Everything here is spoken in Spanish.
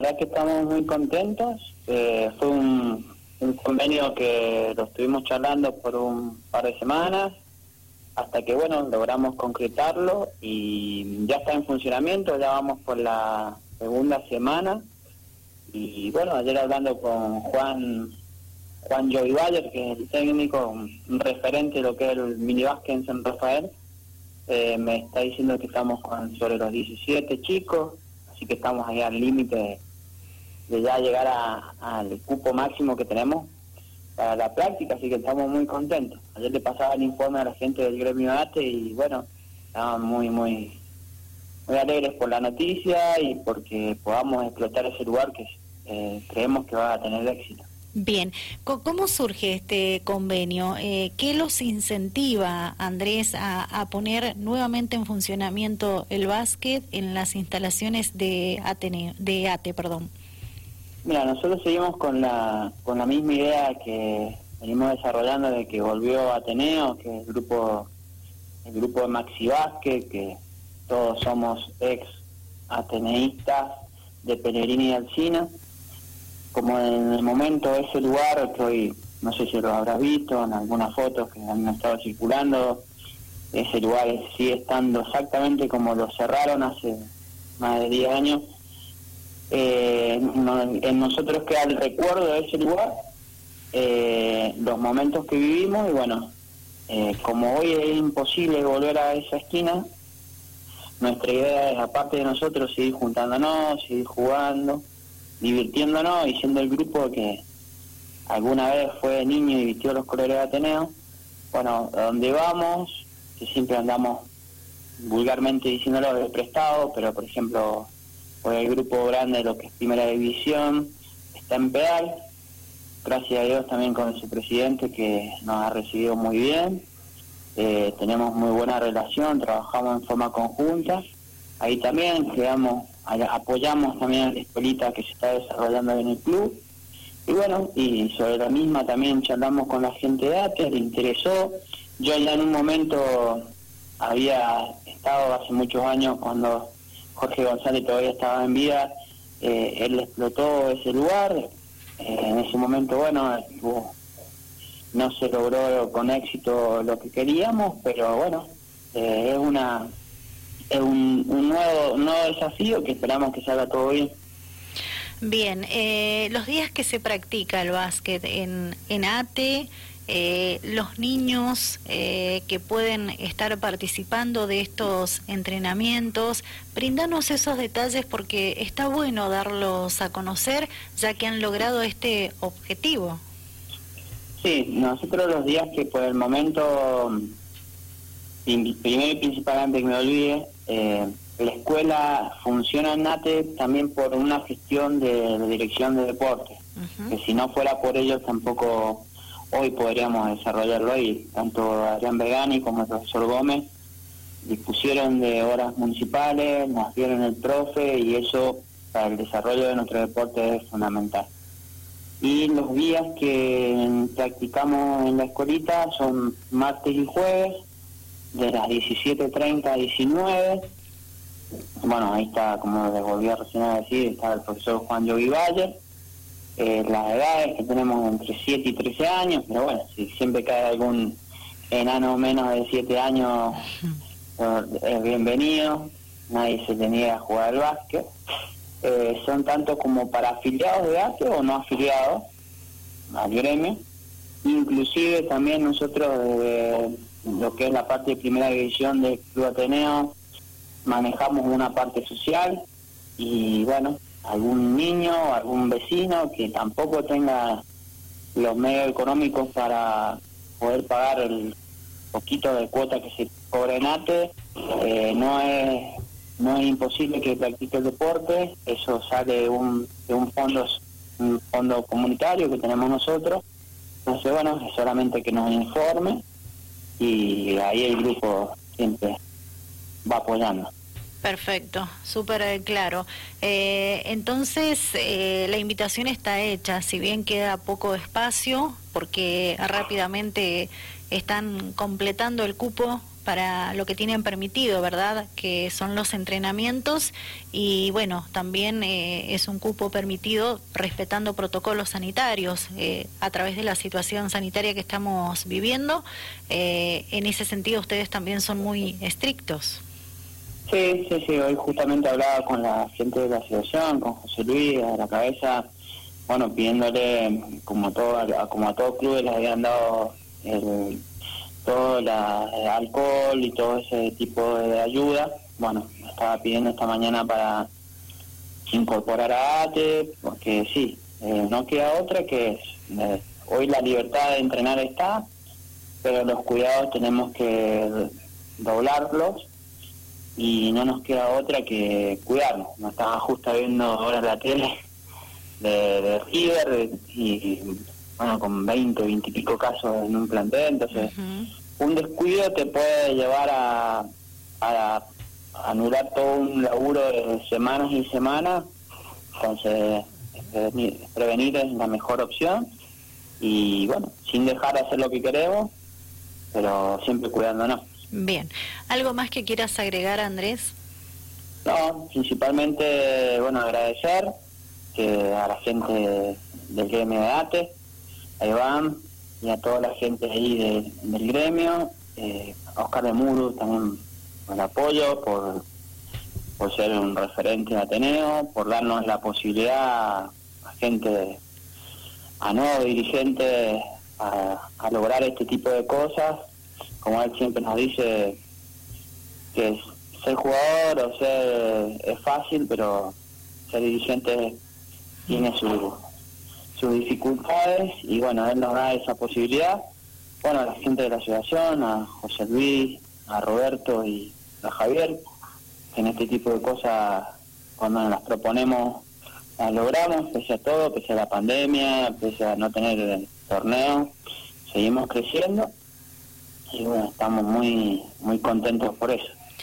Verdad que estamos muy contentos. Eh, fue un, convenio que lo estuvimos charlando por un par de semanas hasta que, bueno, logramos concretarlo y ya está en funcionamiento, ya vamos por la segunda semana. Y bueno, ayer hablando con Juan Juan Joey Bayer, que es el técnico, un referente de lo que es el minibásquet en San Rafael, eh, me está diciendo que estamos con sobre los 17 chicos, así que estamos ahí al límite de ya llegar al cupo máximo que tenemos para la práctica, así que estamos muy contentos. Ayer le pasaba el informe a la gente del gremio ATE y bueno, estaban muy, muy, muy alegres por la noticia y porque podamos explotar ese lugar que eh, creemos que va a tener éxito. Bien, ¿cómo surge este convenio? Eh, ¿Qué los incentiva, Andrés, a, poner nuevamente en funcionamiento el básquet en las instalaciones de, Atene, de ATE? Perdón? Mira, nosotros seguimos con la, con la misma idea que venimos desarrollando de que volvió Ateneo, que es el grupo, el grupo de Maxi Básquet, que todos somos ex ateneístas de Pellegrini y Alcina. Como en el momento ese lugar, que hoy no sé si lo habrás visto en algunas fotos que han estado circulando, ese lugar sigue estando exactamente como lo cerraron hace más de 10 años eh, en nosotros queda el recuerdo de ese lugar, eh, los momentos que vivimos y bueno, eh, como hoy es imposible volver a esa esquina, nuestra idea es, aparte de nosotros, seguir juntándonos, seguir jugando, divirtiéndonos y siendo el grupo que alguna vez fue niño y vistió los colores de Ateneo. Bueno, donde vamos, que siempre andamos vulgarmente diciéndolo de prestado, pero por ejemplo por el grupo grande de lo que es Primera División, está en Pedal, gracias a Dios también con su presidente que nos ha recibido muy bien, eh, tenemos muy buena relación, trabajamos en forma conjunta, ahí también creamos, apoyamos también a la escuelita que se está desarrollando en el club, y bueno, y sobre la misma también charlamos con la gente de ATE, le interesó, yo ya en un momento había estado hace muchos años cuando Jorge González todavía estaba en vida, eh, él explotó ese lugar, eh, en ese momento, bueno, no se logró con éxito lo que queríamos, pero bueno, eh, es una es un, nuevo, un nuevo desafío que esperamos que salga todo bien. Bien, los días que se practica el básquet en, en ATE, eh, los niños eh, que pueden estar participando de estos entrenamientos. Brindanos esos detalles porque está bueno darlos a conocer ya que han logrado este objetivo. Sí, nosotros los días que por el momento, primero y principalmente que me olvide, eh, la escuela funciona en NATE también por una gestión de la dirección de deporte, que si no fuera por ellos tampoco hoy podríamos desarrollarlo ahí. Tanto Adrián Vegani como el profesor Gómez dispusieron de horas municipales, nos dieron el profe y eso para el desarrollo de nuestro deporte es fundamental. Y los días que practicamos en la escuelita son martes y jueves, de las 17.30 a 19. Bueno, ahí está, como les volví a recién a decir, está el profesor Juan Yogi Valle eh, las edades que tenemos entre 7 y 13 años, pero bueno, si siempre cae algún enano menos de 7 años, es bienvenido, nadie se tenía a jugar al básquet. Eh, son tanto como para afiliados de básquet o no afiliados al gremio. Inclusive también nosotros desde lo que es la parte de primera división del Club Ateneo manejamos una parte social y bueno, algún niño, algún vecino que tampoco tenga los medios económicos para poder pagar el poquito de cuota que se cobra en ATE, eh, no es no es imposible que practique el deporte, eso sale de un, de un fondo un fondo comunitario que tenemos nosotros, entonces bueno, es solamente que nos informe y ahí el grupo siempre va apoyando. Perfecto, súper eh, claro. Eh, entonces, eh, la invitación está hecha, si bien queda poco espacio, porque rápidamente están completando el cupo para lo que tienen permitido, ¿verdad? Que son los entrenamientos y bueno, también eh, es un cupo permitido respetando protocolos sanitarios eh, a través de la situación sanitaria que estamos viviendo. Eh, en ese sentido, ustedes también son muy estrictos. Sí, sí, sí. Hoy justamente hablaba con la gente de la asociación, con José Luis, a la cabeza, bueno, pidiéndole, como, todo, como a todo club les habían dado el todo el alcohol y todo ese tipo de ayuda. Bueno, estaba pidiendo esta mañana para incorporar a ATE, porque sí, eh, no queda otra que eh, hoy la libertad de entrenar está, pero los cuidados tenemos que doblarlos y no nos queda otra que cuidarnos. Me estaba justo viendo ahora la tele de, River y bueno, con 20, 20 y pico casos en un plantel, entonces un descuido te puede llevar a, a, anular todo un laburo de semanas y semanas, entonces prevenir, es la mejor opción y bueno, sin dejar de hacer lo que queremos, pero siempre cuidándonos. Bien, ¿algo más que quieras agregar, Andrés? No, principalmente, bueno, agradecer que a la gente del gremio de ATE, a Iván y a toda la gente ahí del gremio, eh, a Oscar de Muro también por el apoyo, por, por ser un referente de Ateneo, por darnos la posibilidad a gente, a nuevos dirigentes, a, lograr este tipo de cosas. Como él siempre nos dice, que ser jugador o ser es fácil, pero ser dirigente tiene su, sus dificultades y bueno, él nos da esa posibilidad. Bueno, a la gente de la asociación, a José Luis, a Roberto y a Javier, que en este tipo de cosas, cuando nos las proponemos, las logramos, pese a todo, pese a la pandemia, pese a no tener el torneo, seguimos creciendo y bueno, estamos muy, muy contentos por eso.